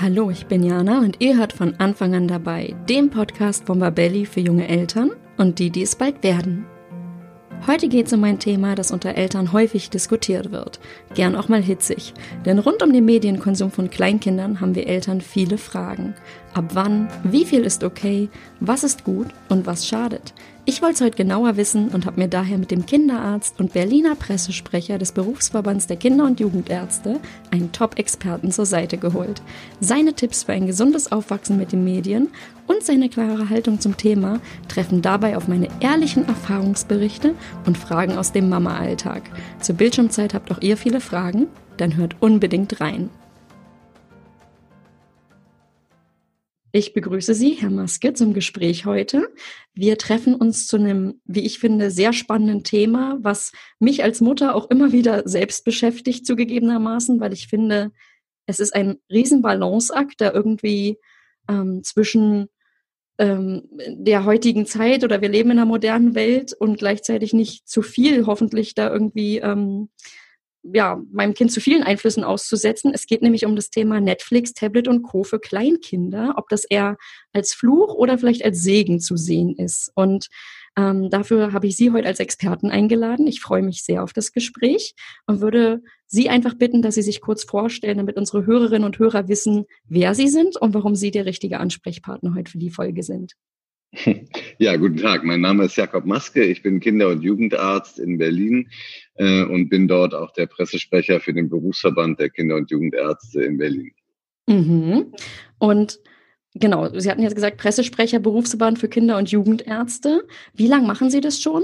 Hallo, ich bin Jana und ihr hört von Anfang an dabei, dem Podcast von Babelli für junge Eltern und die, die es bald werden. Heute geht es um ein Thema, das unter Eltern häufig diskutiert wird, gern auch mal hitzig. Denn rund um den Medienkonsum von Kleinkindern haben wir Eltern viele Fragen. Ab wann? Wie viel ist okay? Was ist gut und was schadet? Ich wollte es heute genauer wissen und habe mir daher mit dem Kinderarzt und Berliner Pressesprecher des Berufsverbands der Kinder- und Jugendärzte einen Top-Experten zur Seite geholt. Seine Tipps für ein gesundes Aufwachsen mit den Medien und seine klare Haltung zum Thema treffen dabei auf meine ehrlichen Erfahrungsberichte und Fragen aus dem Mama-Alltag. Zur Bildschirmzeit habt auch ihr viele Fragen? Dann hört unbedingt rein. Ich begrüße Sie, Herr Maske, zum Gespräch heute. Wir treffen uns zu einem, wie ich finde, sehr spannenden Thema, was mich als Mutter auch immer wieder selbst beschäftigt, zugegebenermaßen, weil ich finde, es ist ein Riesenbalanceakt, der irgendwie ähm, zwischen ähm, der heutigen Zeit oder wir leben in einer modernen Welt und gleichzeitig nicht zu viel hoffentlich da irgendwie ähm, ja, meinem Kind zu vielen Einflüssen auszusetzen. Es geht nämlich um das Thema Netflix, Tablet und Co. für Kleinkinder, ob das eher als Fluch oder vielleicht als Segen zu sehen ist. Und ähm, dafür habe ich Sie heute als Experten eingeladen. Ich freue mich sehr auf das Gespräch und würde Sie einfach bitten, dass Sie sich kurz vorstellen, damit unsere Hörerinnen und Hörer wissen, wer Sie sind und warum Sie der richtige Ansprechpartner heute für die Folge sind. Ja, guten Tag. Mein Name ist Jakob Maske. Ich bin Kinder- und Jugendarzt in Berlin äh, und bin dort auch der Pressesprecher für den Berufsverband der Kinder- und Jugendärzte in Berlin. Mhm. Und genau, Sie hatten jetzt gesagt, Pressesprecher, Berufsverband für Kinder- und Jugendärzte. Wie lange machen Sie das schon?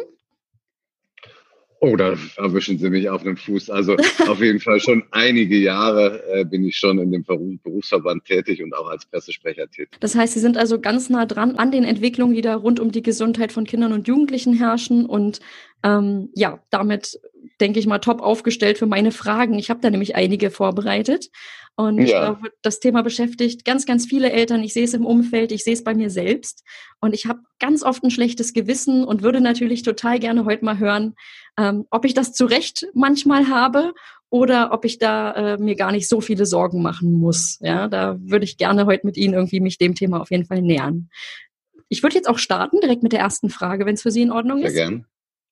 Oh, da erwischen Sie mich auf einem Fuß. Also auf jeden Fall schon einige Jahre äh, bin ich schon in dem Berufsverband tätig und auch als Pressesprecher tätig. Das heißt, Sie sind also ganz nah dran an den Entwicklungen, die da rund um die Gesundheit von Kindern und Jugendlichen herrschen und ähm, ja, damit denke ich mal top aufgestellt für meine Fragen. Ich habe da nämlich einige vorbereitet. Und ja. äh, das Thema beschäftigt ganz, ganz viele Eltern. Ich sehe es im Umfeld, ich sehe es bei mir selbst. Und ich habe ganz oft ein schlechtes Gewissen und würde natürlich total gerne heute mal hören, ähm, ob ich das zu Recht manchmal habe oder ob ich da äh, mir gar nicht so viele Sorgen machen muss. Ja, da würde ich gerne heute mit Ihnen irgendwie mich dem Thema auf jeden Fall nähern. Ich würde jetzt auch starten, direkt mit der ersten Frage, wenn es für Sie in Ordnung Sehr ist. Sehr gerne.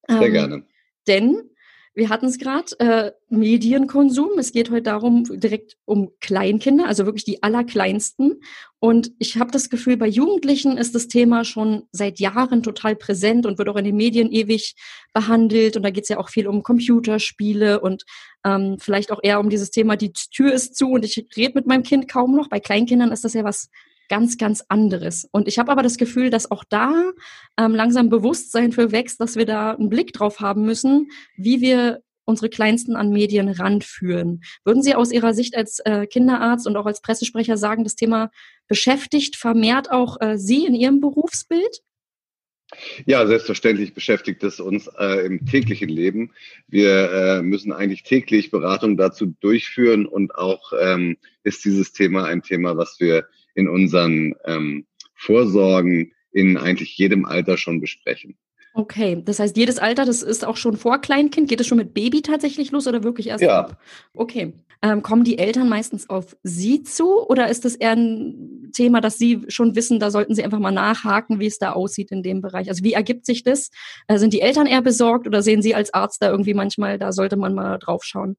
Sehr ähm, gerne. Denn wir hatten es gerade, äh, Medienkonsum. Es geht heute darum, direkt um Kleinkinder, also wirklich die allerkleinsten. Und ich habe das Gefühl, bei Jugendlichen ist das Thema schon seit Jahren total präsent und wird auch in den Medien ewig behandelt. Und da geht es ja auch viel um Computerspiele und ähm, vielleicht auch eher um dieses Thema, die Tür ist zu und ich rede mit meinem Kind kaum noch. Bei Kleinkindern ist das ja was ganz, ganz anderes. Und ich habe aber das Gefühl, dass auch da ähm, langsam Bewusstsein für wächst, dass wir da einen Blick drauf haben müssen, wie wir unsere Kleinsten an Medien ranführen. Würden Sie aus Ihrer Sicht als äh, Kinderarzt und auch als Pressesprecher sagen, das Thema beschäftigt vermehrt auch äh, Sie in Ihrem Berufsbild? Ja, selbstverständlich beschäftigt es uns äh, im täglichen Leben. Wir äh, müssen eigentlich täglich Beratung dazu durchführen und auch ähm, ist dieses Thema ein Thema, was wir in unseren ähm, Vorsorgen in eigentlich jedem Alter schon besprechen. Okay, das heißt, jedes Alter, das ist auch schon vor Kleinkind. Geht es schon mit Baby tatsächlich los oder wirklich erst ja. ab? Okay. Ähm, kommen die Eltern meistens auf Sie zu oder ist das eher ein Thema, dass Sie schon wissen, da sollten Sie einfach mal nachhaken, wie es da aussieht in dem Bereich? Also wie ergibt sich das? Äh, sind die Eltern eher besorgt oder sehen Sie als Arzt da irgendwie manchmal, da sollte man mal drauf schauen?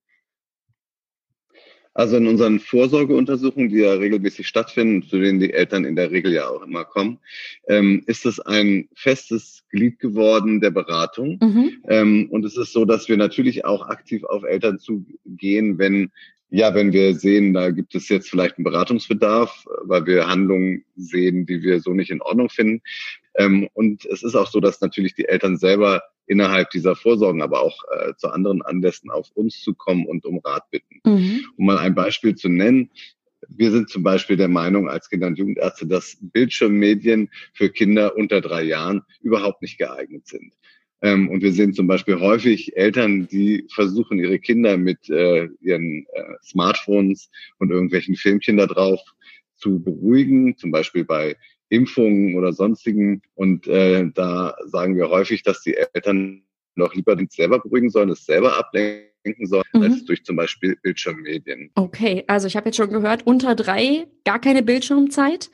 Also in unseren Vorsorgeuntersuchungen, die ja regelmäßig stattfinden, zu denen die Eltern in der Regel ja auch immer kommen, ähm, ist es ein festes Glied geworden der Beratung. Mhm. Ähm, und es ist so, dass wir natürlich auch aktiv auf Eltern zugehen, wenn ja, wenn wir sehen, da gibt es jetzt vielleicht einen Beratungsbedarf, weil wir Handlungen sehen, die wir so nicht in Ordnung finden. Ähm, und es ist auch so, dass natürlich die Eltern selber innerhalb dieser Vorsorgen, aber auch äh, zu anderen Anlässen auf uns zu kommen und um Rat bitten. Mhm. Um mal ein Beispiel zu nennen. Wir sind zum Beispiel der Meinung als Kinder- und Jugendärzte, dass Bildschirmmedien für Kinder unter drei Jahren überhaupt nicht geeignet sind. Ähm, und wir sehen zum Beispiel häufig Eltern, die versuchen, ihre Kinder mit äh, ihren äh, Smartphones und irgendwelchen Filmchen da drauf zu beruhigen, zum Beispiel bei Impfungen oder sonstigen. Und äh, da sagen wir häufig, dass die Eltern noch lieber den selber beruhigen sollen, es selber ablenken ablenken soll, mhm. als durch zum Beispiel Bildschirmmedien. Okay, also ich habe jetzt schon gehört, unter drei gar keine Bildschirmzeit.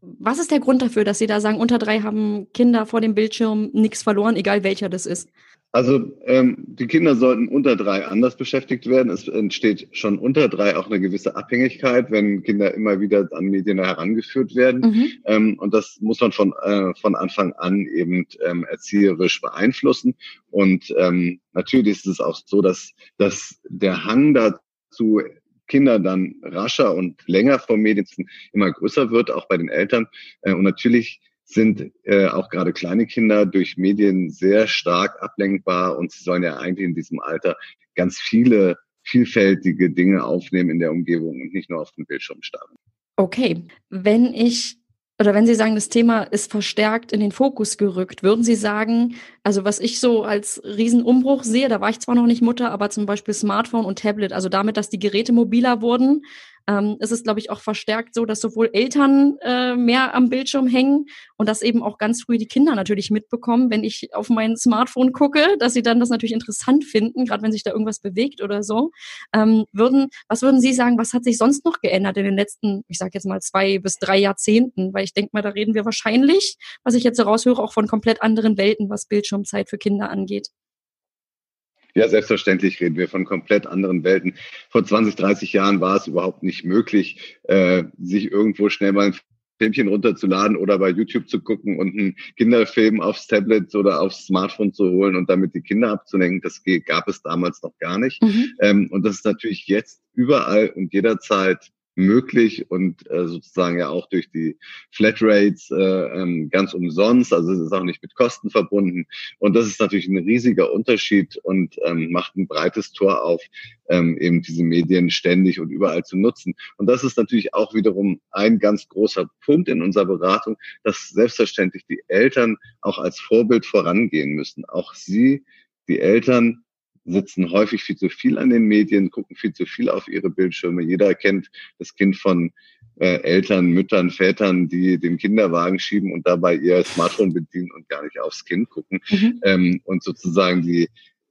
Was ist der Grund dafür, dass Sie da sagen, unter drei haben Kinder vor dem Bildschirm nichts verloren, egal welcher das ist? Also ähm, die Kinder sollten unter drei anders beschäftigt werden. Es entsteht schon unter drei auch eine gewisse Abhängigkeit, wenn Kinder immer wieder an Medien herangeführt werden. Mhm. Ähm, und das muss man von, äh, von Anfang an eben ähm, erzieherisch beeinflussen. Und ähm, natürlich ist es auch so, dass, dass der Hang dazu, Kinder dann rascher und länger vor Medien immer größer wird, auch bei den Eltern. Äh, und natürlich sind äh, auch gerade kleine Kinder durch Medien sehr stark ablenkbar und sie sollen ja eigentlich in diesem Alter ganz viele vielfältige Dinge aufnehmen in der Umgebung und nicht nur auf den Bildschirm starren. Okay, wenn ich oder wenn Sie sagen, das Thema ist verstärkt in den Fokus gerückt, würden Sie sagen, also was ich so als Riesenumbruch sehe, da war ich zwar noch nicht Mutter, aber zum Beispiel Smartphone und Tablet, also damit, dass die Geräte mobiler wurden, ähm, ist es, glaube ich, auch verstärkt so, dass sowohl Eltern äh, mehr am Bildschirm hängen und dass eben auch ganz früh die Kinder natürlich mitbekommen, wenn ich auf mein Smartphone gucke, dass sie dann das natürlich interessant finden, gerade wenn sich da irgendwas bewegt oder so. Ähm, würden, was würden Sie sagen, was hat sich sonst noch geändert in den letzten, ich sage jetzt mal zwei bis drei Jahrzehnten? Weil ich denke mal, da reden wir wahrscheinlich, was ich jetzt so raushöre, auch von komplett anderen Welten, was Bildschirmzeit für Kinder angeht. Ja, selbstverständlich reden wir von komplett anderen Welten. Vor 20, 30 Jahren war es überhaupt nicht möglich, äh, sich irgendwo schnell mal ein Filmchen runterzuladen oder bei YouTube zu gucken und einen Kinderfilm aufs Tablet oder aufs Smartphone zu holen und damit die Kinder abzulenken. Das gab es damals noch gar nicht. Mhm. Ähm, und das ist natürlich jetzt überall und jederzeit möglich und äh, sozusagen ja auch durch die Flatrates äh, ähm, ganz umsonst. Also es ist auch nicht mit Kosten verbunden. Und das ist natürlich ein riesiger Unterschied und ähm, macht ein breites Tor auf, ähm, eben diese Medien ständig und überall zu nutzen. Und das ist natürlich auch wiederum ein ganz großer Punkt in unserer Beratung, dass selbstverständlich die Eltern auch als Vorbild vorangehen müssen. Auch sie, die Eltern, sitzen häufig viel zu viel an den Medien, gucken viel zu viel auf ihre Bildschirme. Jeder kennt das Kind von äh, Eltern, Müttern, Vätern, die den Kinderwagen schieben und dabei ihr Smartphone bedienen und gar nicht aufs Kind gucken. Mhm. Ähm, und sozusagen die,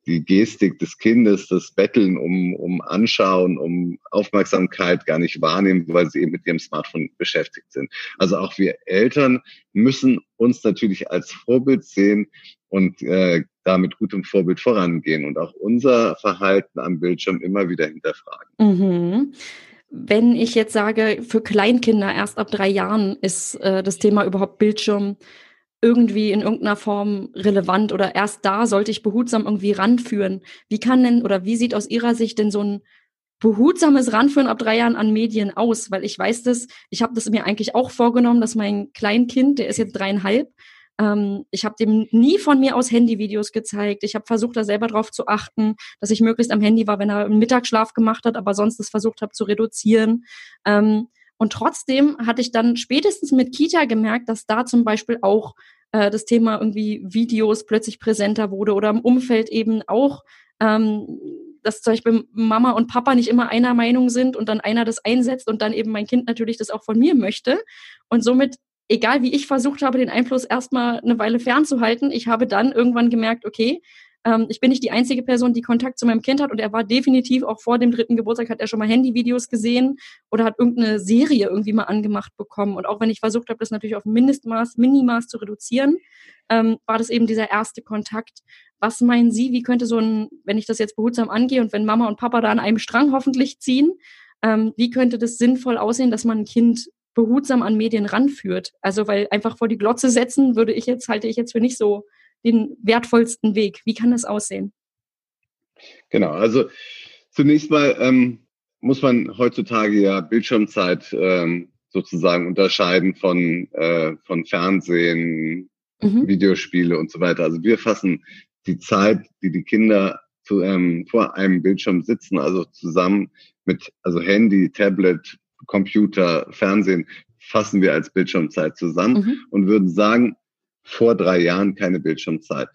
die Gestik des Kindes, das Betteln um, um Anschauen, um Aufmerksamkeit gar nicht wahrnehmen, weil sie eben mit ihrem Smartphone beschäftigt sind. Also auch wir Eltern müssen uns natürlich als Vorbild sehen und äh, da mit gutem Vorbild vorangehen und auch unser Verhalten am Bildschirm immer wieder hinterfragen. Mhm. Wenn ich jetzt sage, für Kleinkinder erst ab drei Jahren ist äh, das Thema überhaupt Bildschirm irgendwie in irgendeiner Form relevant oder erst da sollte ich behutsam irgendwie ranführen. Wie kann denn oder wie sieht aus Ihrer Sicht denn so ein behutsames Ranführen ab drei Jahren an Medien aus? Weil ich weiß das, ich habe das mir eigentlich auch vorgenommen, dass mein Kleinkind, der ist jetzt dreieinhalb, ähm, ich habe dem nie von mir aus Handyvideos gezeigt. Ich habe versucht, da selber drauf zu achten, dass ich möglichst am Handy war, wenn er einen Mittagsschlaf gemacht hat, aber sonst das versucht habe zu reduzieren. Ähm, und trotzdem hatte ich dann spätestens mit Kita gemerkt, dass da zum Beispiel auch äh, das Thema irgendwie Videos plötzlich präsenter wurde oder im Umfeld eben auch, ähm, dass zum Beispiel Mama und Papa nicht immer einer Meinung sind und dann einer das einsetzt und dann eben mein Kind natürlich das auch von mir möchte. Und somit egal wie ich versucht habe, den Einfluss erstmal eine Weile fernzuhalten, ich habe dann irgendwann gemerkt, okay, ähm, ich bin nicht die einzige Person, die Kontakt zu meinem Kind hat und er war definitiv auch vor dem dritten Geburtstag, hat er schon mal Handyvideos gesehen oder hat irgendeine Serie irgendwie mal angemacht bekommen. Und auch wenn ich versucht habe, das natürlich auf Mindestmaß, Minimaß zu reduzieren, ähm, war das eben dieser erste Kontakt. Was meinen Sie, wie könnte so ein, wenn ich das jetzt behutsam angehe und wenn Mama und Papa da an einem Strang hoffentlich ziehen, ähm, wie könnte das sinnvoll aussehen, dass man ein Kind behutsam an Medien ranführt. Also weil einfach vor die Glotze setzen, würde ich jetzt, halte ich jetzt für nicht so den wertvollsten Weg. Wie kann das aussehen? Genau, also zunächst mal ähm, muss man heutzutage ja Bildschirmzeit ähm, sozusagen unterscheiden von, äh, von Fernsehen, mhm. Videospiele und so weiter. Also wir fassen die Zeit, die die Kinder zu, ähm, vor einem Bildschirm sitzen, also zusammen mit also Handy, Tablet, Computer, Fernsehen fassen wir als Bildschirmzeit zusammen mhm. und würden sagen, vor drei Jahren keine Bildschirmzeit.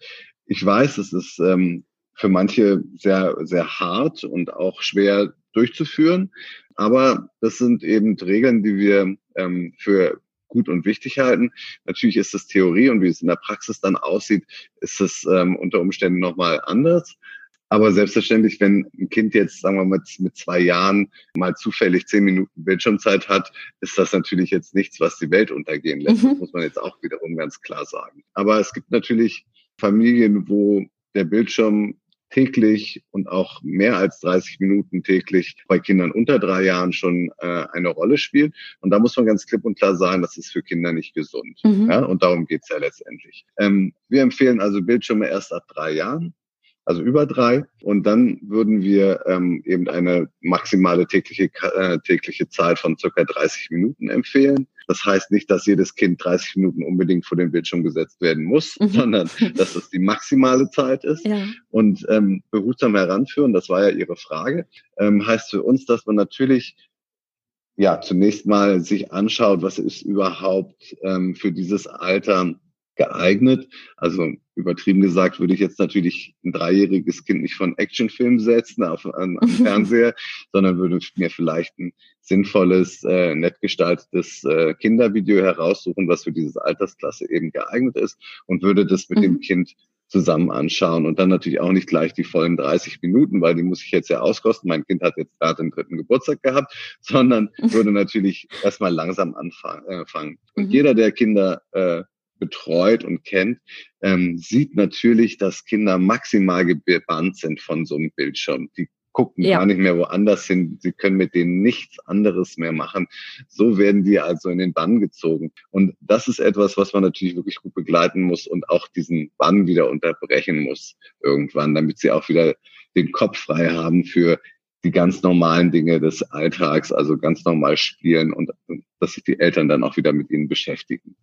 Ich weiß, es ist ähm, für manche sehr, sehr hart und auch schwer durchzuführen, aber das sind eben Regeln, die wir ähm, für gut und wichtig halten. Natürlich ist das Theorie und wie es in der Praxis dann aussieht, ist es ähm, unter Umständen nochmal anders. Aber selbstverständlich, wenn ein Kind jetzt, sagen wir mal, mit zwei Jahren mal zufällig zehn Minuten Bildschirmzeit hat, ist das natürlich jetzt nichts, was die Welt untergehen lässt. Mhm. Das muss man jetzt auch wiederum ganz klar sagen. Aber es gibt natürlich Familien, wo der Bildschirm täglich und auch mehr als 30 Minuten täglich bei Kindern unter drei Jahren schon äh, eine Rolle spielt. Und da muss man ganz klipp und klar sagen, das ist für Kinder nicht gesund. Mhm. Ja, und darum geht's ja letztendlich. Ähm, wir empfehlen also Bildschirme erst ab drei Jahren also über drei. Und dann würden wir ähm, eben eine maximale tägliche, äh, tägliche Zeit von circa 30 Minuten empfehlen. Das heißt nicht, dass jedes Kind 30 Minuten unbedingt vor den Bildschirm gesetzt werden muss, mhm. sondern dass das die maximale Zeit ist. Ja. Und ähm, behutsam heranführen, das war ja Ihre Frage, ähm, heißt für uns, dass man natürlich ja zunächst mal sich anschaut, was ist überhaupt ähm, für dieses Alter geeignet. Also übertrieben gesagt würde ich jetzt natürlich ein dreijähriges Kind nicht von Actionfilm setzen auf, am Fernseher, sondern würde mir vielleicht ein sinnvolles, äh, nett gestaltetes äh, Kindervideo heraussuchen, was für diese Altersklasse eben geeignet ist und würde das mit mhm. dem Kind zusammen anschauen und dann natürlich auch nicht gleich die vollen 30 Minuten, weil die muss ich jetzt ja auskosten. Mein Kind hat jetzt gerade den dritten Geburtstag gehabt, sondern würde natürlich erstmal langsam anfangen. Äh, und mhm. jeder, der Kinder äh, betreut und kennt, ähm, sieht natürlich, dass Kinder maximal gebannt sind von so einem Bildschirm. Die gucken ja. gar nicht mehr woanders hin. Sie können mit denen nichts anderes mehr machen. So werden die also in den Bann gezogen. Und das ist etwas, was man natürlich wirklich gut begleiten muss und auch diesen Bann wieder unterbrechen muss irgendwann, damit sie auch wieder den Kopf frei haben für die ganz normalen Dinge des Alltags, also ganz normal spielen und dass sich die Eltern dann auch wieder mit ihnen beschäftigen.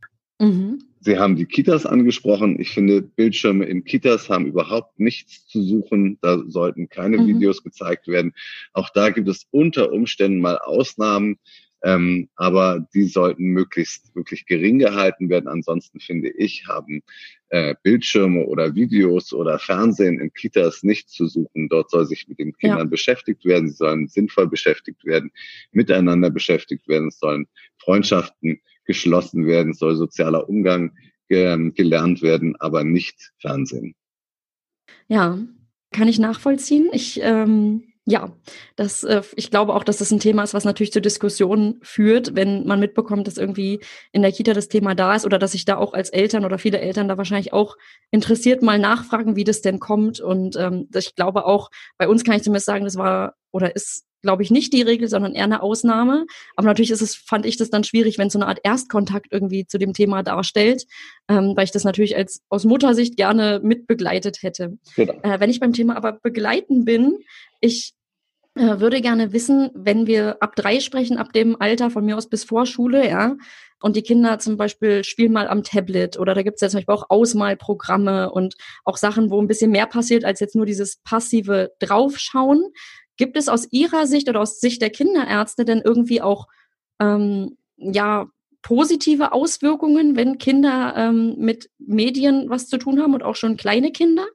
Mhm. Sie haben die Kitas angesprochen. Ich finde, Bildschirme in Kitas haben überhaupt nichts zu suchen. Da sollten keine mhm. Videos gezeigt werden. Auch da gibt es unter Umständen mal Ausnahmen, ähm, aber die sollten möglichst wirklich gering gehalten werden. Ansonsten finde ich, haben äh, Bildschirme oder Videos oder Fernsehen in Kitas nichts zu suchen. Dort soll sich mit den Kindern ja. beschäftigt werden. Sie sollen sinnvoll beschäftigt werden, miteinander beschäftigt werden. Es sollen Freundschaften geschlossen werden, soll sozialer Umgang ge gelernt werden, aber nicht Fernsehen. Ja, kann ich nachvollziehen. Ich ähm, ja, das, äh, ich glaube auch, dass das ein Thema ist, was natürlich zur Diskussion führt, wenn man mitbekommt, dass irgendwie in der Kita das Thema da ist oder dass sich da auch als Eltern oder viele Eltern da wahrscheinlich auch interessiert mal nachfragen, wie das denn kommt. Und ähm, ich glaube auch, bei uns kann ich zumindest sagen, das war oder ist glaube ich, nicht die Regel, sondern eher eine Ausnahme. Aber natürlich ist es, fand ich das dann schwierig, wenn es so eine Art Erstkontakt irgendwie zu dem Thema darstellt, ähm, weil ich das natürlich als aus Muttersicht gerne mitbegleitet hätte. Genau. Äh, wenn ich beim Thema aber begleiten bin, ich äh, würde gerne wissen, wenn wir ab drei sprechen, ab dem Alter von mir aus bis Vorschule, ja, und die Kinder zum Beispiel spielen mal am Tablet oder da gibt es ja zum Beispiel auch Ausmalprogramme und auch Sachen, wo ein bisschen mehr passiert als jetzt nur dieses passive Draufschauen. Gibt es aus Ihrer Sicht oder aus Sicht der Kinderärzte denn irgendwie auch ähm, ja positive Auswirkungen, wenn Kinder ähm, mit Medien was zu tun haben und auch schon kleine Kinder?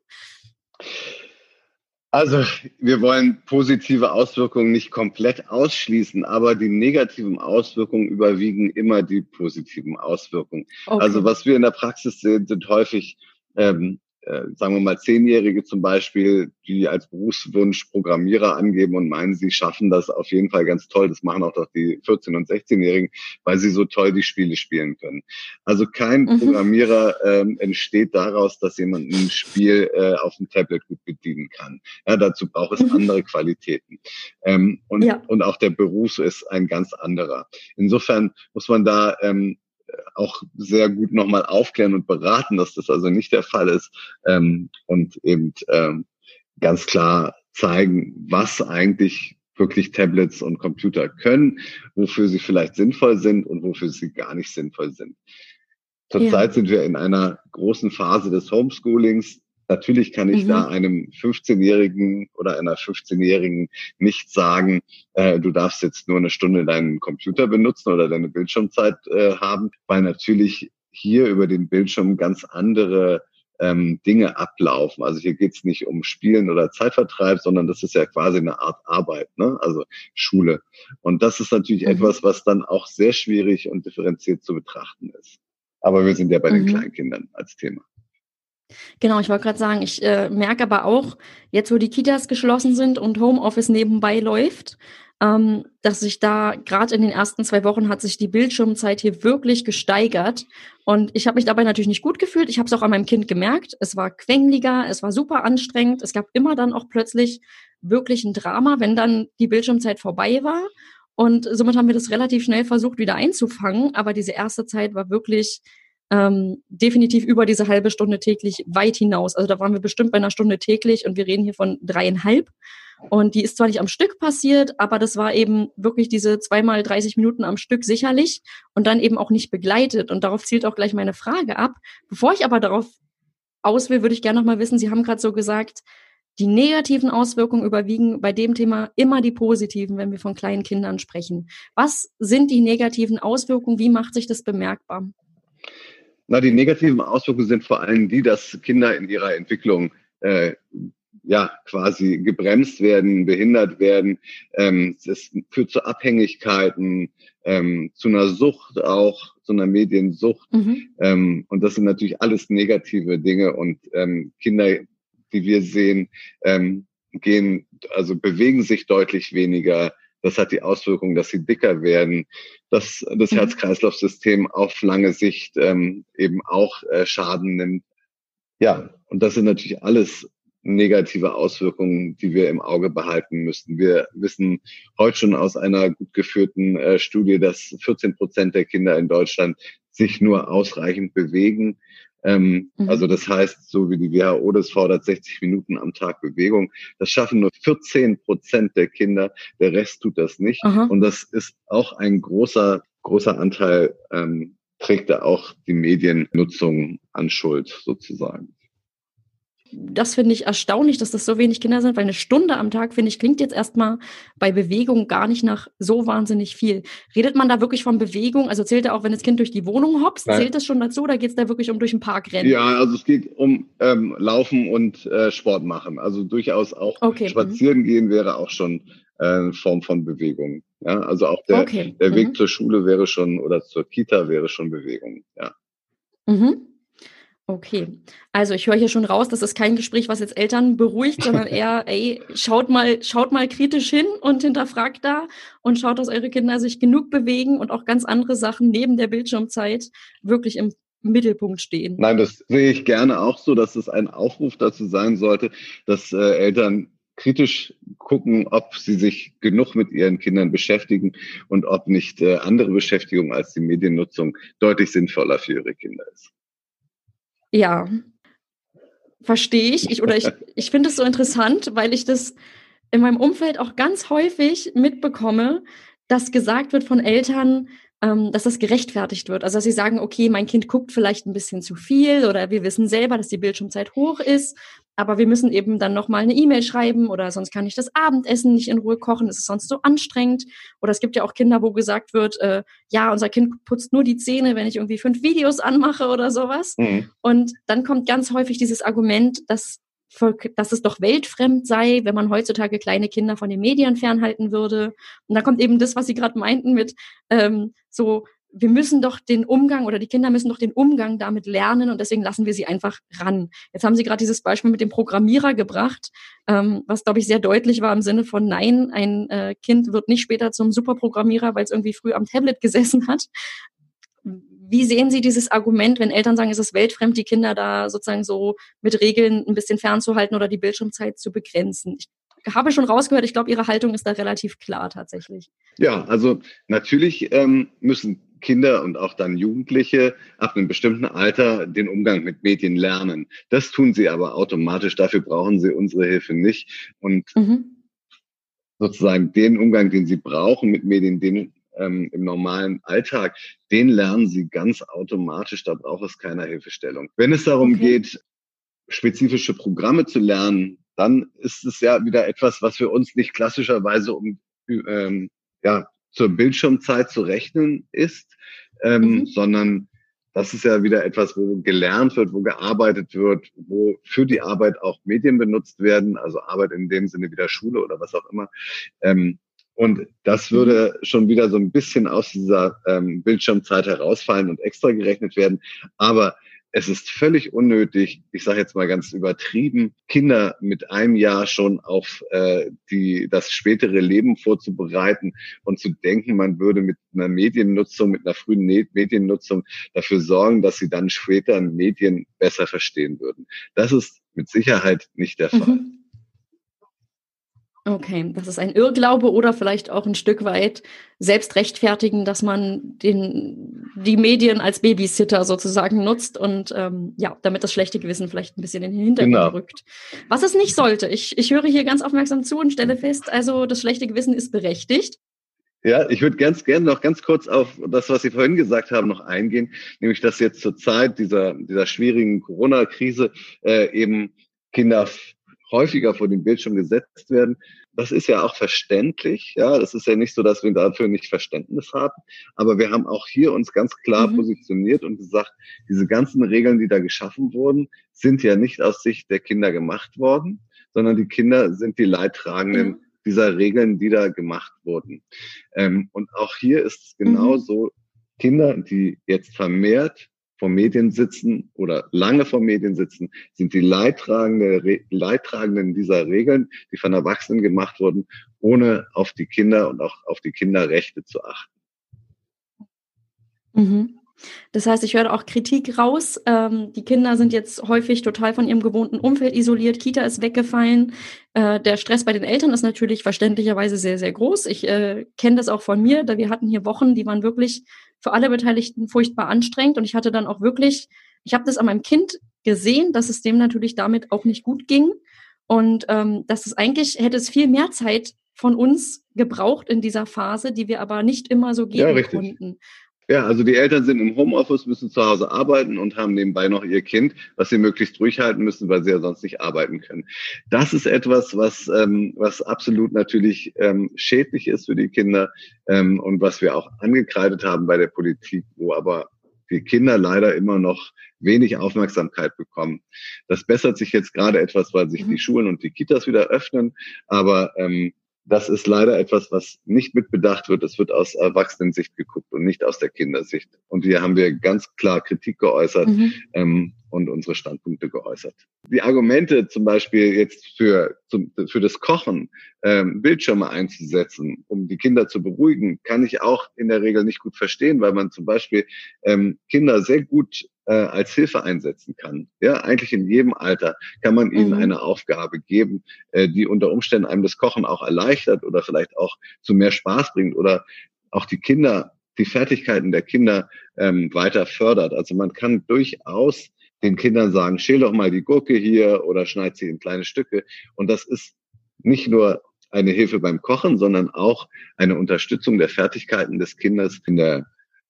Also wir wollen positive Auswirkungen nicht komplett ausschließen, aber die negativen Auswirkungen überwiegen immer die positiven Auswirkungen. Okay. Also was wir in der Praxis sehen, sind häufig ähm, äh, sagen wir mal Zehnjährige zum Beispiel, die als Berufswunsch Programmierer angeben und meinen, sie schaffen das auf jeden Fall ganz toll. Das machen auch doch die 14- und 16-Jährigen, weil sie so toll die Spiele spielen können. Also kein mhm. Programmierer ähm, entsteht daraus, dass jemand ein Spiel äh, auf dem Tablet gut bedienen kann. Ja, dazu braucht es mhm. andere Qualitäten. Ähm, und, ja. und auch der Beruf ist ein ganz anderer. Insofern muss man da ähm, auch sehr gut nochmal aufklären und beraten, dass das also nicht der Fall ist ähm, und eben ähm, ganz klar zeigen, was eigentlich wirklich Tablets und Computer können, wofür sie vielleicht sinnvoll sind und wofür sie gar nicht sinnvoll sind. Zurzeit ja. sind wir in einer großen Phase des Homeschoolings. Natürlich kann ich mhm. da einem 15-Jährigen oder einer 15-Jährigen nicht sagen, äh, du darfst jetzt nur eine Stunde deinen Computer benutzen oder deine Bildschirmzeit äh, haben, weil natürlich hier über den Bildschirm ganz andere ähm, Dinge ablaufen. Also hier geht's nicht um Spielen oder Zeitvertreib, sondern das ist ja quasi eine Art Arbeit, ne? also Schule. Und das ist natürlich mhm. etwas, was dann auch sehr schwierig und differenziert zu betrachten ist. Aber wir sind ja bei mhm. den Kleinkindern als Thema. Genau, ich wollte gerade sagen, ich äh, merke aber auch, jetzt wo die Kitas geschlossen sind und Homeoffice nebenbei läuft, ähm, dass sich da gerade in den ersten zwei Wochen hat sich die Bildschirmzeit hier wirklich gesteigert. Und ich habe mich dabei natürlich nicht gut gefühlt. Ich habe es auch an meinem Kind gemerkt. Es war quengeliger, es war super anstrengend. Es gab immer dann auch plötzlich wirklich ein Drama, wenn dann die Bildschirmzeit vorbei war. Und somit haben wir das relativ schnell versucht, wieder einzufangen. Aber diese erste Zeit war wirklich ähm, definitiv über diese halbe Stunde täglich weit hinaus. Also da waren wir bestimmt bei einer Stunde täglich und wir reden hier von dreieinhalb. Und die ist zwar nicht am Stück passiert, aber das war eben wirklich diese zweimal 30 Minuten am Stück sicherlich und dann eben auch nicht begleitet. Und darauf zielt auch gleich meine Frage ab. Bevor ich aber darauf aus will, würde ich gerne noch mal wissen, Sie haben gerade so gesagt, die negativen Auswirkungen überwiegen bei dem Thema immer die positiven, wenn wir von kleinen Kindern sprechen. Was sind die negativen Auswirkungen? Wie macht sich das bemerkbar? Na, die negativen Auswirkungen sind vor allem die, dass Kinder in ihrer Entwicklung äh, ja quasi gebremst werden, behindert werden. Ähm, es führt zu Abhängigkeiten, ähm, zu einer Sucht auch, zu einer Mediensucht. Mhm. Ähm, und das sind natürlich alles negative Dinge. Und ähm, Kinder, die wir sehen, ähm, gehen, also bewegen sich deutlich weniger, das hat die Auswirkung, dass sie dicker werden, dass das mhm. Herz-Kreislauf-System auf lange Sicht ähm, eben auch äh, Schaden nimmt. Ja, und das sind natürlich alles negative Auswirkungen, die wir im Auge behalten müssen. Wir wissen heute schon aus einer gut geführten äh, Studie, dass 14 Prozent der Kinder in Deutschland sich nur ausreichend bewegen. Ähm, mhm. Also das heißt, so wie die WHO das fordert, 60 Minuten am Tag Bewegung. Das schaffen nur 14 Prozent der Kinder. Der Rest tut das nicht. Aha. Und das ist auch ein großer, großer Anteil, ähm, trägt da auch die Mediennutzung an Schuld sozusagen das finde ich erstaunlich, dass das so wenig Kinder sind, weil eine Stunde am Tag, finde ich, klingt jetzt erstmal bei Bewegung gar nicht nach so wahnsinnig viel. Redet man da wirklich von Bewegung? Also zählt er auch, wenn das Kind durch die Wohnung hopst, Nein. zählt das schon dazu oder geht es da wirklich um durch den Park rennen? Ja, also es geht um ähm, Laufen und äh, Sport machen. Also durchaus auch okay. Mhm. spazieren gehen wäre auch schon äh, eine Form von Bewegung. Ja, also auch der, okay. der Weg mhm. zur Schule wäre schon oder zur Kita wäre schon Bewegung. Ja. Mhm. Okay, also ich höre hier schon raus, das ist kein Gespräch, was jetzt Eltern beruhigt, sondern eher, ey, schaut mal, schaut mal kritisch hin und hinterfragt da und schaut, dass eure Kinder sich genug bewegen und auch ganz andere Sachen neben der Bildschirmzeit wirklich im Mittelpunkt stehen. Nein, das sehe ich gerne auch so, dass es ein Aufruf dazu sein sollte, dass äh, Eltern kritisch gucken, ob sie sich genug mit ihren Kindern beschäftigen und ob nicht äh, andere Beschäftigung als die Mediennutzung deutlich sinnvoller für ihre Kinder ist. Ja, verstehe ich. ich. Oder ich, ich finde es so interessant, weil ich das in meinem Umfeld auch ganz häufig mitbekomme, dass gesagt wird von Eltern, ähm, dass das gerechtfertigt wird. Also dass sie sagen, okay, mein Kind guckt vielleicht ein bisschen zu viel oder wir wissen selber, dass die Bildschirmzeit hoch ist, aber wir müssen eben dann nochmal eine E-Mail schreiben oder sonst kann ich das Abendessen nicht in Ruhe kochen, das ist sonst so anstrengend. Oder es gibt ja auch Kinder, wo gesagt wird, äh, ja, unser Kind putzt nur die Zähne, wenn ich irgendwie fünf Videos anmache oder sowas. Mhm. Und dann kommt ganz häufig dieses Argument, dass dass es doch weltfremd sei, wenn man heutzutage kleine Kinder von den Medien fernhalten würde. Und da kommt eben das, was Sie gerade meinten, mit ähm, so, wir müssen doch den Umgang oder die Kinder müssen doch den Umgang damit lernen und deswegen lassen wir sie einfach ran. Jetzt haben Sie gerade dieses Beispiel mit dem Programmierer gebracht, ähm, was, glaube ich, sehr deutlich war im Sinne von, nein, ein äh, Kind wird nicht später zum Superprogrammierer, weil es irgendwie früh am Tablet gesessen hat. Wie sehen Sie dieses Argument, wenn Eltern sagen, es ist weltfremd, die Kinder da sozusagen so mit Regeln ein bisschen fernzuhalten oder die Bildschirmzeit zu begrenzen? Ich habe schon rausgehört, ich glaube, Ihre Haltung ist da relativ klar tatsächlich. Ja, also natürlich ähm, müssen Kinder und auch dann Jugendliche ab einem bestimmten Alter den Umgang mit Medien lernen. Das tun sie aber automatisch. Dafür brauchen sie unsere Hilfe nicht. Und mhm. sozusagen den Umgang, den sie brauchen mit Medien, den ähm, im normalen Alltag, den lernen sie ganz automatisch, da braucht es keiner Hilfestellung. Wenn es darum okay. geht, spezifische Programme zu lernen, dann ist es ja wieder etwas, was für uns nicht klassischerweise um ähm, ja, zur Bildschirmzeit zu rechnen ist, ähm, mhm. sondern das ist ja wieder etwas, wo gelernt wird, wo gearbeitet wird, wo für die Arbeit auch Medien benutzt werden, also Arbeit in dem Sinne wieder Schule oder was auch immer. Ähm, und das würde mhm. schon wieder so ein bisschen aus dieser ähm, Bildschirmzeit herausfallen und extra gerechnet werden. Aber es ist völlig unnötig, ich sage jetzt mal ganz übertrieben, Kinder mit einem Jahr schon auf äh, die, das spätere Leben vorzubereiten und zu denken, man würde mit einer Mediennutzung, mit einer frühen Mediennutzung dafür sorgen, dass sie dann später Medien besser verstehen würden. Das ist mit Sicherheit nicht der Fall. Mhm. Okay, das ist ein Irrglaube oder vielleicht auch ein Stück weit selbst rechtfertigen, dass man den, die Medien als Babysitter sozusagen nutzt und ähm, ja, damit das schlechte Gewissen vielleicht ein bisschen in den Hintergrund genau. rückt. Was es nicht sollte. Ich, ich höre hier ganz aufmerksam zu und stelle fest, also das schlechte Gewissen ist berechtigt. Ja, ich würde ganz gerne noch ganz kurz auf das, was Sie vorhin gesagt haben, noch eingehen, nämlich dass jetzt zur Zeit dieser, dieser schwierigen Corona-Krise äh, eben Kinder häufiger vor dem Bildschirm gesetzt werden. Das ist ja auch verständlich. Ja, das ist ja nicht so, dass wir dafür nicht Verständnis haben. Aber wir haben auch hier uns ganz klar mhm. positioniert und gesagt, diese ganzen Regeln, die da geschaffen wurden, sind ja nicht aus Sicht der Kinder gemacht worden, sondern die Kinder sind die Leidtragenden mhm. dieser Regeln, die da gemacht wurden. Ähm, und auch hier ist es genauso, mhm. Kinder, die jetzt vermehrt vor Medien sitzen oder lange vor Medien sitzen, sind die Leidtragende, Leidtragenden dieser Regeln, die von Erwachsenen gemacht wurden, ohne auf die Kinder und auch auf die Kinderrechte zu achten. Mhm. Das heißt, ich höre auch Kritik raus. Ähm, die Kinder sind jetzt häufig total von ihrem gewohnten Umfeld isoliert. Kita ist weggefallen. Äh, der Stress bei den Eltern ist natürlich verständlicherweise sehr, sehr groß. Ich äh, kenne das auch von mir, da wir hatten hier Wochen, die waren wirklich für alle Beteiligten furchtbar anstrengend. Und ich hatte dann auch wirklich, ich habe das an meinem Kind gesehen, dass es dem natürlich damit auch nicht gut ging. Und ähm, dass es eigentlich hätte es viel mehr Zeit von uns gebraucht in dieser Phase, die wir aber nicht immer so geben ja, konnten. Ja, also die Eltern sind im Homeoffice, müssen zu Hause arbeiten und haben nebenbei noch ihr Kind, was sie möglichst durchhalten müssen, weil sie ja sonst nicht arbeiten können. Das ist etwas, was, ähm, was absolut natürlich ähm, schädlich ist für die Kinder ähm, und was wir auch angekreidet haben bei der Politik, wo aber die Kinder leider immer noch wenig Aufmerksamkeit bekommen. Das bessert sich jetzt gerade etwas, weil sich mhm. die Schulen und die Kitas wieder öffnen, aber ähm, das ist leider etwas, was nicht mitbedacht wird. Es wird aus Erwachsenensicht geguckt und nicht aus der Kindersicht. Und hier haben wir ganz klar Kritik geäußert mhm. ähm, und unsere Standpunkte geäußert. Die Argumente zum Beispiel jetzt für, zum, für das Kochen, ähm, Bildschirme einzusetzen, um die Kinder zu beruhigen, kann ich auch in der Regel nicht gut verstehen, weil man zum Beispiel ähm, Kinder sehr gut äh, als Hilfe einsetzen kann. Ja, eigentlich in jedem Alter kann man ihnen mhm. eine Aufgabe geben, äh, die unter Umständen einem das Kochen auch erleichtert oder vielleicht auch zu mehr Spaß bringt oder auch die Kinder, die Fertigkeiten der Kinder ähm, weiter fördert. Also man kann durchaus den Kindern sagen, schäl doch mal die Gurke hier oder schneid sie in kleine Stücke. Und das ist nicht nur eine Hilfe beim Kochen, sondern auch eine Unterstützung der Fertigkeiten des Kindes in der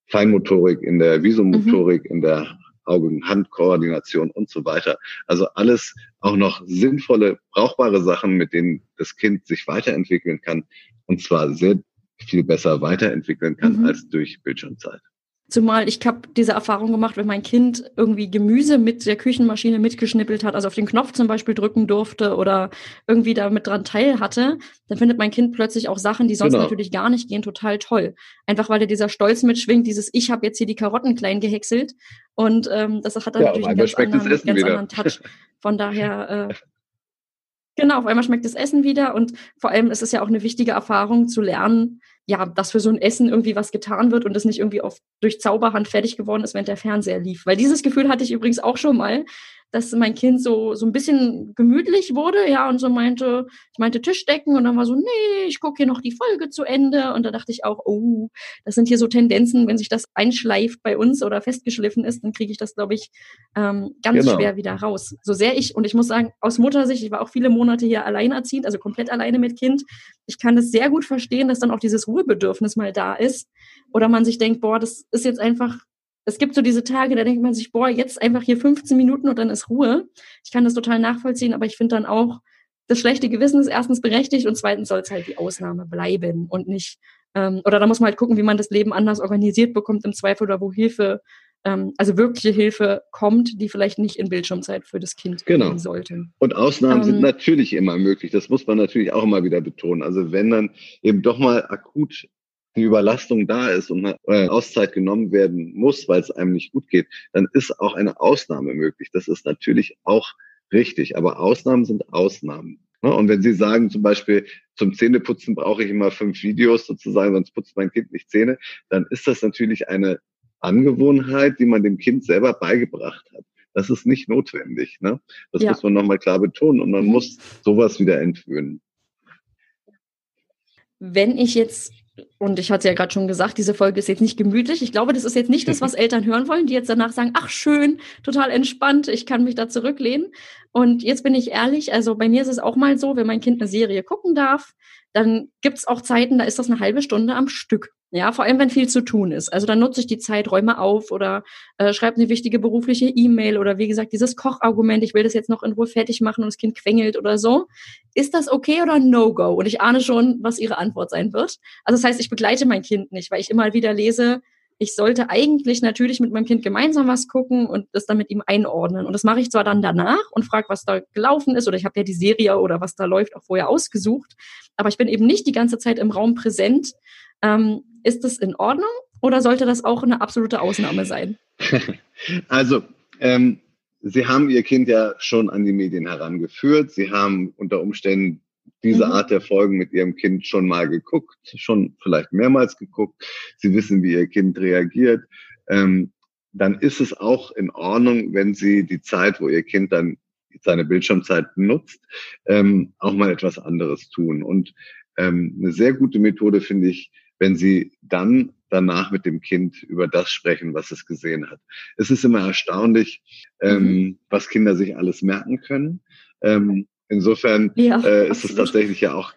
Feinmotorik, in der Visumotorik, mhm. in der Augen-Hand-Koordination und so weiter. Also alles auch noch sinnvolle, brauchbare Sachen, mit denen das Kind sich weiterentwickeln kann und zwar sehr viel besser weiterentwickeln kann mhm. als durch Bildschirmzeit. Zumal ich habe diese Erfahrung gemacht, wenn mein Kind irgendwie Gemüse mit der Küchenmaschine mitgeschnippelt hat, also auf den Knopf zum Beispiel drücken durfte oder irgendwie damit dran teil hatte, dann findet mein Kind plötzlich auch Sachen, die sonst genau. natürlich gar nicht gehen, total toll. Einfach weil er dieser Stolz mitschwingt, dieses Ich habe jetzt hier die Karotten klein gehäckselt und ähm, das hat dann ja, natürlich einen ganz, anderen, ganz anderen Touch. Von daher äh, Genau, auf einmal schmeckt das Essen wieder und vor allem ist es ja auch eine wichtige Erfahrung zu lernen, ja, dass für so ein Essen irgendwie was getan wird und es nicht irgendwie auf, durch Zauberhand fertig geworden ist, wenn der Fernseher lief. Weil dieses Gefühl hatte ich übrigens auch schon mal, dass mein Kind so, so ein bisschen gemütlich wurde, ja, und so meinte, ich meinte Tischdecken und dann war so, nee, ich gucke hier noch die Folge zu Ende. Und da dachte ich auch, oh, das sind hier so Tendenzen, wenn sich das einschleift bei uns oder festgeschliffen ist, dann kriege ich das, glaube ich, ähm, ganz genau. schwer wieder raus. So sehr ich, und ich muss sagen, aus Muttersicht, ich war auch viele Monate hier alleinerziehend, also komplett alleine mit Kind, ich kann das sehr gut verstehen, dass dann auch dieses Ruhebedürfnis mal da ist. Oder man sich denkt, boah, das ist jetzt einfach es gibt so diese Tage, da denkt man sich, boah, jetzt einfach hier 15 Minuten und dann ist Ruhe. Ich kann das total nachvollziehen, aber ich finde dann auch, das schlechte Gewissen ist erstens berechtigt und zweitens soll es halt die Ausnahme bleiben und nicht, ähm, oder da muss man halt gucken, wie man das Leben anders organisiert bekommt im Zweifel oder wo Hilfe, ähm, also wirkliche Hilfe kommt, die vielleicht nicht in Bildschirmzeit für das Kind genau. gehen sollte. Und Ausnahmen ähm, sind natürlich immer möglich, das muss man natürlich auch immer wieder betonen. Also wenn dann eben doch mal akut die Überlastung da ist und eine äh, Auszeit genommen werden muss, weil es einem nicht gut geht, dann ist auch eine Ausnahme möglich. Das ist natürlich auch richtig, aber Ausnahmen sind Ausnahmen. Ne? Und wenn Sie sagen zum Beispiel, zum Zähneputzen brauche ich immer fünf Videos sozusagen, sonst putzt mein Kind nicht Zähne, dann ist das natürlich eine Angewohnheit, die man dem Kind selber beigebracht hat. Das ist nicht notwendig. Ne? Das ja. muss man nochmal klar betonen und man mhm. muss sowas wieder entwöhnen. Wenn ich jetzt und ich hatte es ja gerade schon gesagt, diese Folge ist jetzt nicht gemütlich. Ich glaube, das ist jetzt nicht das, was Eltern hören wollen, die jetzt danach sagen, ach schön, total entspannt, ich kann mich da zurücklehnen. Und jetzt bin ich ehrlich, also bei mir ist es auch mal so, wenn mein Kind eine Serie gucken darf, dann gibt es auch Zeiten, da ist das eine halbe Stunde am Stück. Ja, vor allem wenn viel zu tun ist. Also dann nutze ich die Zeit, räume auf oder äh, schreibe eine wichtige berufliche E-Mail oder wie gesagt, dieses Kochargument, ich will das jetzt noch in Ruhe fertig machen und das Kind quengelt oder so. Ist das okay oder No-Go? Und ich ahne schon, was ihre Antwort sein wird. Also das heißt, ich begleite mein Kind nicht, weil ich immer wieder lese, ich sollte eigentlich natürlich mit meinem Kind gemeinsam was gucken und das dann mit ihm einordnen. Und das mache ich zwar dann danach und frage, was da gelaufen ist, oder ich habe ja die Serie oder was da läuft auch vorher ausgesucht, aber ich bin eben nicht die ganze Zeit im Raum präsent. Ähm, ist das in Ordnung oder sollte das auch eine absolute Ausnahme sein? Also, ähm, Sie haben Ihr Kind ja schon an die Medien herangeführt. Sie haben unter Umständen diese mhm. Art der Folgen mit ihrem Kind schon mal geguckt, schon vielleicht mehrmals geguckt. Sie wissen, wie ihr Kind reagiert. Ähm, dann ist es auch in Ordnung, wenn Sie die Zeit, wo Ihr Kind dann seine Bildschirmzeit nutzt, ähm, auch mal etwas anderes tun. Und ähm, eine sehr gute Methode finde ich, wenn Sie dann danach mit dem Kind über das sprechen, was es gesehen hat. Es ist immer erstaunlich, ähm, mhm. was Kinder sich alles merken können. Ähm, Insofern ja, äh, ist es tatsächlich ja auch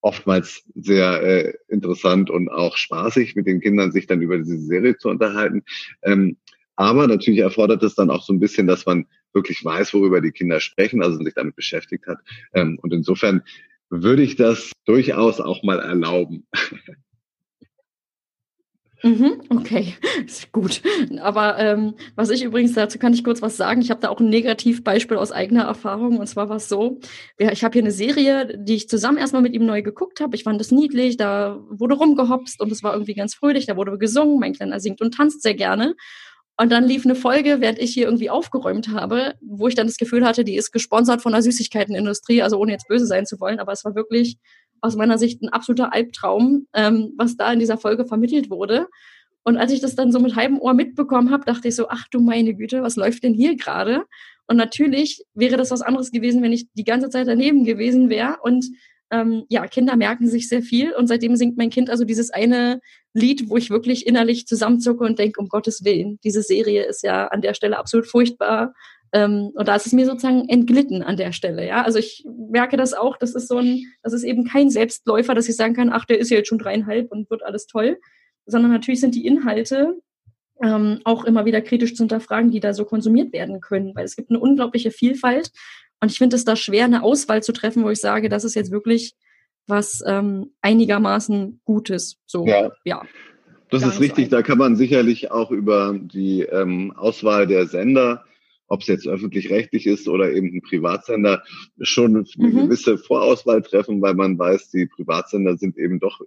oftmals sehr äh, interessant und auch spaßig, mit den Kindern sich dann über diese Serie zu unterhalten. Ähm, aber natürlich erfordert es dann auch so ein bisschen, dass man wirklich weiß, worüber die Kinder sprechen, also sich damit beschäftigt hat. Ähm, und insofern würde ich das durchaus auch mal erlauben. Mhm, okay, ist gut. Aber ähm, was ich übrigens dazu kann ich kurz was sagen. Ich habe da auch ein Negativbeispiel aus eigener Erfahrung. Und zwar war es so, ja, ich habe hier eine Serie, die ich zusammen erstmal mit ihm neu geguckt habe. Ich fand das niedlich, da wurde rumgehopst und es war irgendwie ganz fröhlich, da wurde gesungen. Mein Kleiner singt und tanzt sehr gerne. Und dann lief eine Folge, während ich hier irgendwie aufgeräumt habe, wo ich dann das Gefühl hatte, die ist gesponsert von der Süßigkeitenindustrie, also ohne jetzt böse sein zu wollen, aber es war wirklich aus meiner Sicht ein absoluter Albtraum, ähm, was da in dieser Folge vermittelt wurde. Und als ich das dann so mit halbem Ohr mitbekommen habe, dachte ich so, ach du meine Güte, was läuft denn hier gerade? Und natürlich wäre das was anderes gewesen, wenn ich die ganze Zeit daneben gewesen wäre. Und ähm, ja, Kinder merken sich sehr viel. Und seitdem singt mein Kind also dieses eine Lied, wo ich wirklich innerlich zusammenzucke und denke, um Gottes Willen, diese Serie ist ja an der Stelle absolut furchtbar. Ähm, und da ist es mir sozusagen entglitten an der Stelle. Ja, also ich merke das auch. Das ist so ein, das ist eben kein Selbstläufer, dass ich sagen kann, ach, der ist ja jetzt schon dreieinhalb und wird alles toll, sondern natürlich sind die Inhalte ähm, auch immer wieder kritisch zu hinterfragen, die da so konsumiert werden können, weil es gibt eine unglaubliche Vielfalt. Und ich finde es da schwer, eine Auswahl zu treffen, wo ich sage, das ist jetzt wirklich was ähm, einigermaßen Gutes. So, ja. ja. Das ist richtig, da kann man sicherlich auch über die ähm, Auswahl der Sender ob es jetzt öffentlich-rechtlich ist oder eben ein Privatsender, schon eine mhm. gewisse Vorauswahl treffen, weil man weiß, die Privatsender sind eben doch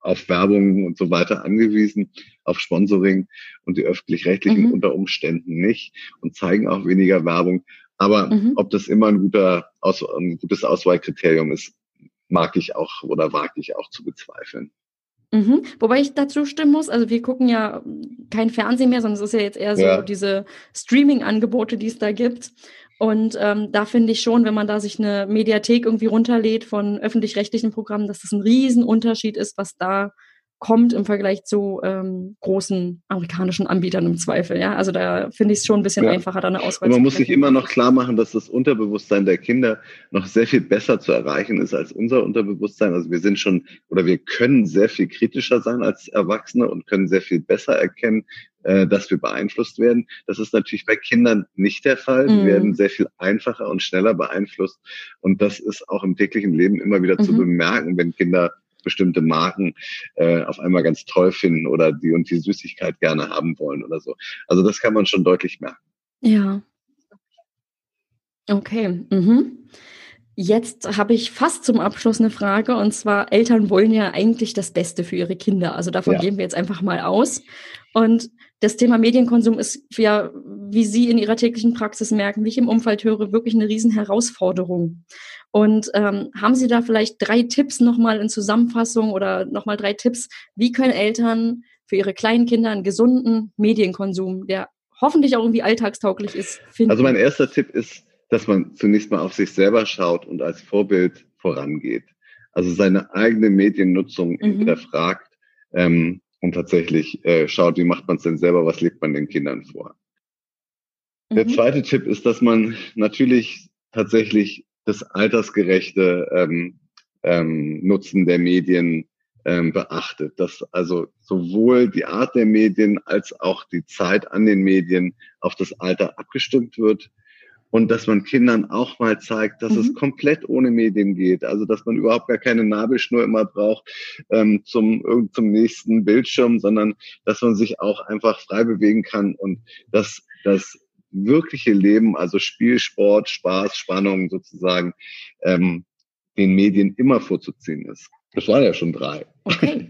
auf Werbung und so weiter angewiesen, auf Sponsoring und die öffentlich-rechtlichen mhm. unter Umständen nicht und zeigen auch weniger Werbung. Aber mhm. ob das immer ein, guter ein gutes Auswahlkriterium ist, mag ich auch oder wage ich auch zu bezweifeln. Mhm. Wobei ich dazu stimmen muss, also wir gucken ja kein Fernsehen mehr, sondern es ist ja jetzt eher so ja. diese Streaming-Angebote, die es da gibt. Und ähm, da finde ich schon, wenn man da sich eine Mediathek irgendwie runterlädt von öffentlich-rechtlichen Programmen, dass das ein Riesenunterschied ist, was da kommt im Vergleich zu ähm, großen amerikanischen Anbietern im Zweifel. Ja, also da finde ich es schon ein bisschen ja. einfacher, da eine Auswahl Und man muss sich immer noch klar machen, dass das Unterbewusstsein der Kinder noch sehr viel besser zu erreichen ist als unser Unterbewusstsein. Also wir sind schon oder wir können sehr viel kritischer sein als Erwachsene und können sehr viel besser erkennen, äh, dass wir beeinflusst werden. Das ist natürlich bei Kindern nicht der Fall. Die mhm. werden sehr viel einfacher und schneller beeinflusst. Und das ist auch im täglichen Leben immer wieder mhm. zu bemerken, wenn Kinder bestimmte Marken äh, auf einmal ganz toll finden oder die und die Süßigkeit gerne haben wollen oder so. Also das kann man schon deutlich merken. Ja. Okay. Mhm. Jetzt habe ich fast zum Abschluss eine Frage und zwar, Eltern wollen ja eigentlich das Beste für ihre Kinder. Also davon ja. gehen wir jetzt einfach mal aus. Und das Thema Medienkonsum ist ja, wie Sie in Ihrer täglichen Praxis merken, wie ich im Umfeld höre, wirklich eine Riesenherausforderung. Und ähm, haben Sie da vielleicht drei Tipps nochmal in Zusammenfassung oder nochmal drei Tipps, wie können Eltern für ihre kleinen Kinder einen gesunden Medienkonsum, der hoffentlich auch irgendwie alltagstauglich ist, finden? Also mein erster Tipp ist, dass man zunächst mal auf sich selber schaut und als Vorbild vorangeht. Also seine eigene Mediennutzung mhm. hinterfragt ähm, und tatsächlich äh, schaut, wie macht man es denn selber, was lebt man den Kindern vor. Mhm. Der zweite Tipp ist, dass man natürlich tatsächlich das altersgerechte ähm, ähm, Nutzen der Medien ähm, beachtet, dass also sowohl die Art der Medien als auch die Zeit an den Medien auf das Alter abgestimmt wird und dass man Kindern auch mal zeigt, dass mhm. es komplett ohne Medien geht. Also dass man überhaupt gar keine Nabelschnur immer braucht ähm, zum, zum nächsten Bildschirm, sondern dass man sich auch einfach frei bewegen kann und dass das wirkliche Leben, also Spiel, Sport, Spaß, Spannung sozusagen, ähm, den Medien immer vorzuziehen ist. Das waren ja schon drei. Okay.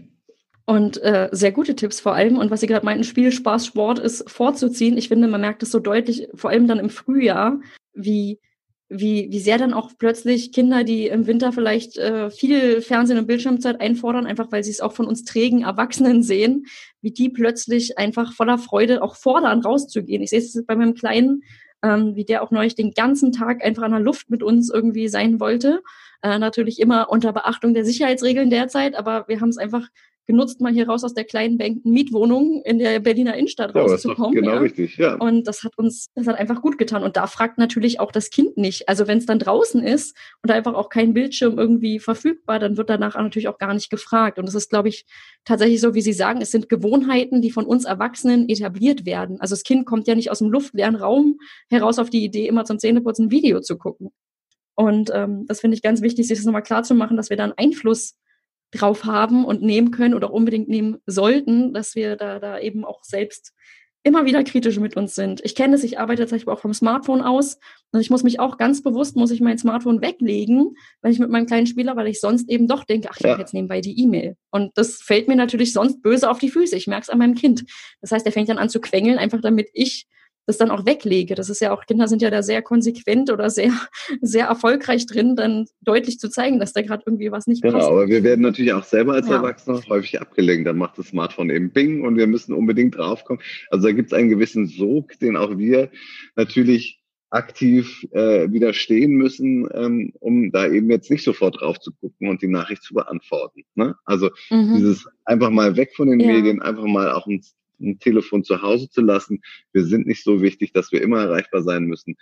Und äh, sehr gute Tipps vor allem. Und was Sie gerade meinten, Spiel, Spaß, Sport ist vorzuziehen. Ich finde, man merkt es so deutlich, vor allem dann im Frühjahr, wie, wie, wie sehr dann auch plötzlich Kinder, die im Winter vielleicht äh, viel Fernsehen und Bildschirmzeit einfordern, einfach weil sie es auch von uns trägen Erwachsenen sehen, wie die plötzlich einfach voller Freude auch fordern, rauszugehen. Ich sehe es bei meinem Kleinen, ähm, wie der auch neulich den ganzen Tag einfach an der Luft mit uns irgendwie sein wollte. Äh, natürlich immer unter Beachtung der Sicherheitsregeln derzeit, aber wir haben es einfach genutzt, mal hier raus aus der kleinen Mietwohnung in der Berliner Innenstadt ja, rauszukommen. Genau ja. richtig, ja. Und das hat uns, das hat einfach gut getan. Und da fragt natürlich auch das Kind nicht. Also wenn es dann draußen ist und einfach auch kein Bildschirm irgendwie verfügbar, dann wird danach natürlich auch gar nicht gefragt. Und das ist, glaube ich, tatsächlich so, wie Sie sagen, es sind Gewohnheiten, die von uns Erwachsenen etabliert werden. Also das Kind kommt ja nicht aus dem luftleeren Raum heraus auf die Idee, immer zum Zähneputzen ein Video zu gucken. Und ähm, das finde ich ganz wichtig, sich das nochmal klar zu machen, dass wir dann Einfluss drauf haben und nehmen können oder unbedingt nehmen sollten, dass wir da, da eben auch selbst immer wieder kritisch mit uns sind. Ich kenne es, ich arbeite tatsächlich auch vom Smartphone aus und ich muss mich auch ganz bewusst, muss ich mein Smartphone weglegen, wenn ich mit meinem kleinen Spieler, weil ich sonst eben doch denke, ach, ich ja. habe jetzt nebenbei die E-Mail. Und das fällt mir natürlich sonst böse auf die Füße. Ich merke es an meinem Kind. Das heißt, er fängt dann an zu quengeln, einfach damit ich das dann auch weglege. Das ist ja auch, Kinder sind ja da sehr konsequent oder sehr, sehr erfolgreich drin, dann deutlich zu zeigen, dass da gerade irgendwie was nicht genau, passt. Genau, aber wir werden natürlich auch selber als ja. Erwachsene häufig abgelenkt. Dann macht das Smartphone eben Bing und wir müssen unbedingt draufkommen. Also da gibt es einen gewissen Sog, den auch wir natürlich aktiv äh, widerstehen müssen, ähm, um da eben jetzt nicht sofort drauf zu gucken und die Nachricht zu beantworten. Ne? Also mhm. dieses einfach mal weg von den ja. Medien, einfach mal auch ein ein Telefon zu Hause zu lassen. Wir sind nicht so wichtig, dass wir immer erreichbar sein müssen.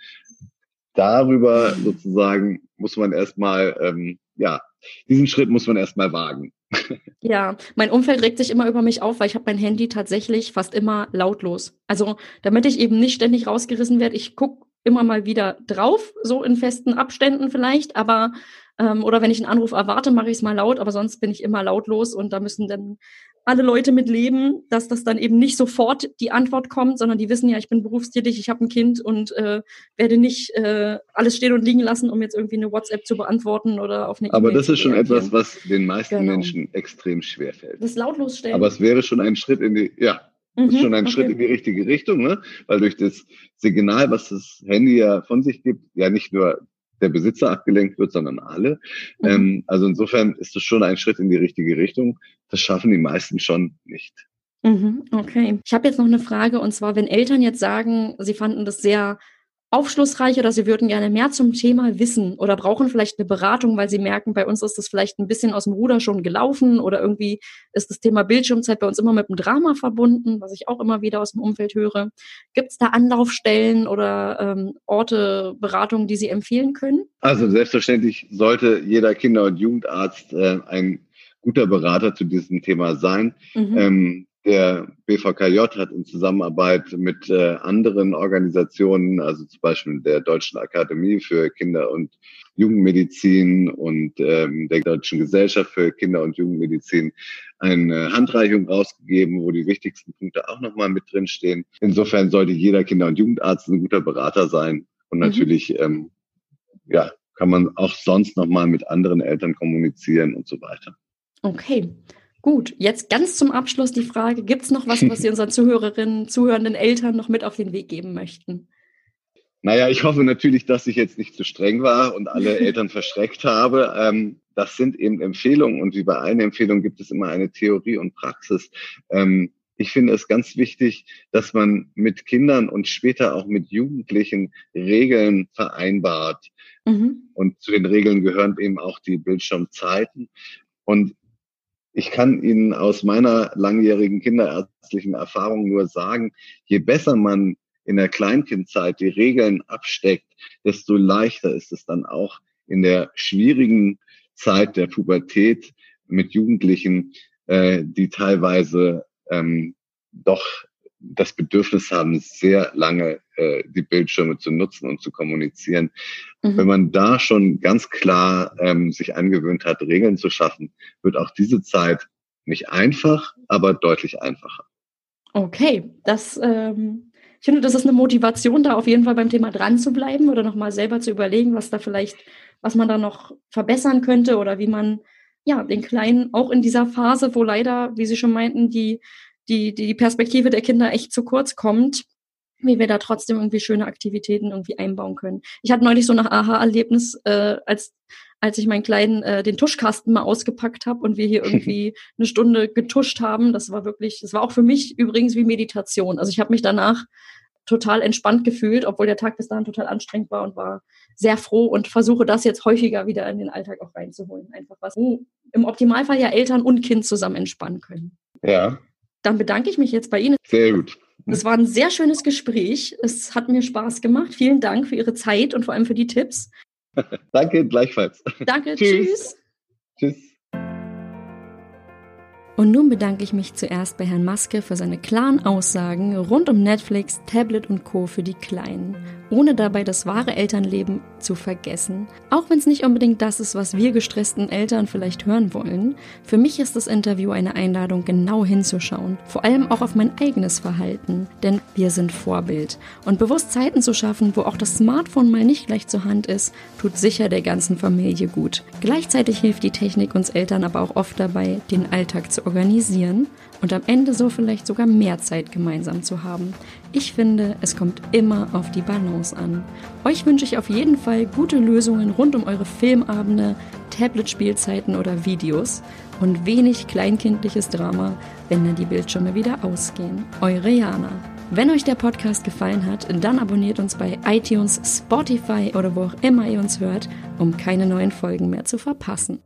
Darüber sozusagen muss man erstmal, ähm, ja, diesen Schritt muss man erstmal wagen. Ja, mein Umfeld regt sich immer über mich auf, weil ich habe mein Handy tatsächlich fast immer lautlos. Also damit ich eben nicht ständig rausgerissen werde, ich gucke immer mal wieder drauf, so in festen Abständen vielleicht, aber ähm, oder wenn ich einen Anruf erwarte, mache ich es mal laut, aber sonst bin ich immer lautlos und da müssen dann alle Leute mit leben, dass das dann eben nicht sofort die Antwort kommt, sondern die wissen ja, ich bin berufstätig, ich habe ein Kind und äh, werde nicht äh, alles stehen und liegen lassen, um jetzt irgendwie eine WhatsApp zu beantworten oder auf eine Aber e das ist schon etwas, was den meisten genau. Menschen extrem schwer fällt. Das lautlos stellen. Aber es wäre schon ein Schritt in die, ja, das ist mhm, schon ein okay. Schritt in die richtige Richtung, ne? weil durch das Signal, was das Handy ja von sich gibt, ja nicht nur der Besitzer abgelenkt wird, sondern alle. Mhm. Ähm, also insofern ist es schon ein Schritt in die richtige Richtung. Das schaffen die meisten schon nicht. Mhm, okay. Ich habe jetzt noch eine Frage und zwar, wenn Eltern jetzt sagen, sie fanden das sehr aufschlussreich oder Sie würden gerne mehr zum Thema wissen oder brauchen vielleicht eine Beratung, weil Sie merken, bei uns ist das vielleicht ein bisschen aus dem Ruder schon gelaufen oder irgendwie ist das Thema Bildschirmzeit bei uns immer mit dem Drama verbunden, was ich auch immer wieder aus dem Umfeld höre. Gibt es da Anlaufstellen oder ähm, Orte, Beratungen, die Sie empfehlen können? Also selbstverständlich sollte jeder Kinder- und Jugendarzt äh, ein guter Berater zu diesem Thema sein. Mhm. Ähm, der BVKJ hat in Zusammenarbeit mit äh, anderen Organisationen, also zum Beispiel der Deutschen Akademie für Kinder- und Jugendmedizin und ähm, der Deutschen Gesellschaft für Kinder- und Jugendmedizin, eine Handreichung rausgegeben, wo die wichtigsten Punkte auch nochmal mit drinstehen. Insofern sollte jeder Kinder- und Jugendarzt ein guter Berater sein und mhm. natürlich ähm, ja, kann man auch sonst nochmal mit anderen Eltern kommunizieren und so weiter. Okay. Gut, jetzt ganz zum Abschluss die Frage, gibt es noch was, was Sie unseren Zuhörerinnen, zuhörenden Eltern noch mit auf den Weg geben möchten? Naja, ich hoffe natürlich, dass ich jetzt nicht zu streng war und alle Eltern verschreckt habe. Ähm, das sind eben Empfehlungen und wie bei einer Empfehlung gibt es immer eine Theorie und Praxis. Ähm, ich finde es ganz wichtig, dass man mit Kindern und später auch mit Jugendlichen Regeln vereinbart. Mhm. Und zu den Regeln gehören eben auch die Bildschirmzeiten. Und ich kann Ihnen aus meiner langjährigen kinderärztlichen Erfahrung nur sagen, je besser man in der Kleinkindzeit die Regeln absteckt, desto leichter ist es dann auch in der schwierigen Zeit der Pubertät mit Jugendlichen, äh, die teilweise ähm, doch das Bedürfnis haben, sehr lange äh, die Bildschirme zu nutzen und zu kommunizieren. Mhm. Wenn man da schon ganz klar ähm, sich angewöhnt hat, Regeln zu schaffen, wird auch diese Zeit nicht einfach, aber deutlich einfacher. Okay, das ähm, ich finde, das ist eine Motivation, da auf jeden Fall beim Thema dran zu bleiben oder nochmal selber zu überlegen, was da vielleicht, was man da noch verbessern könnte oder wie man ja den Kleinen auch in dieser Phase, wo leider, wie Sie schon meinten, die, die, die Perspektive der Kinder echt zu kurz kommt, wie wir da trotzdem irgendwie schöne Aktivitäten irgendwie einbauen können. Ich hatte neulich so ein Aha-Erlebnis, äh, als als ich meinen kleinen äh, den Tuschkasten mal ausgepackt habe und wir hier irgendwie eine Stunde getuscht haben. Das war wirklich, das war auch für mich übrigens wie Meditation. Also ich habe mich danach total entspannt gefühlt, obwohl der Tag bis dahin total anstrengend war und war sehr froh und versuche das jetzt häufiger wieder in den Alltag auch reinzuholen. Einfach was, wo im Optimalfall ja Eltern und Kind zusammen entspannen können. Ja. Dann bedanke ich mich jetzt bei Ihnen. Sehr gut. Es war ein sehr schönes Gespräch. Es hat mir Spaß gemacht. Vielen Dank für Ihre Zeit und vor allem für die Tipps. Danke, gleichfalls. Danke, tschüss. Tschüss. Und nun bedanke ich mich zuerst bei Herrn Maske für seine klaren Aussagen rund um Netflix, Tablet und Co. für die Kleinen ohne dabei das wahre Elternleben zu vergessen. Auch wenn es nicht unbedingt das ist, was wir gestressten Eltern vielleicht hören wollen, für mich ist das Interview eine Einladung, genau hinzuschauen, vor allem auch auf mein eigenes Verhalten, denn wir sind Vorbild. Und bewusst Zeiten zu schaffen, wo auch das Smartphone mal nicht gleich zur Hand ist, tut sicher der ganzen Familie gut. Gleichzeitig hilft die Technik uns Eltern aber auch oft dabei, den Alltag zu organisieren und am Ende so vielleicht sogar mehr Zeit gemeinsam zu haben. Ich finde, es kommt immer auf die Balance an. Euch wünsche ich auf jeden Fall gute Lösungen rund um eure Filmabende, Tablet-Spielzeiten oder Videos und wenig kleinkindliches Drama, wenn dann die Bildschirme wieder ausgehen. Eure Jana. Wenn euch der Podcast gefallen hat, dann abonniert uns bei iTunes, Spotify oder wo auch immer ihr uns hört, um keine neuen Folgen mehr zu verpassen.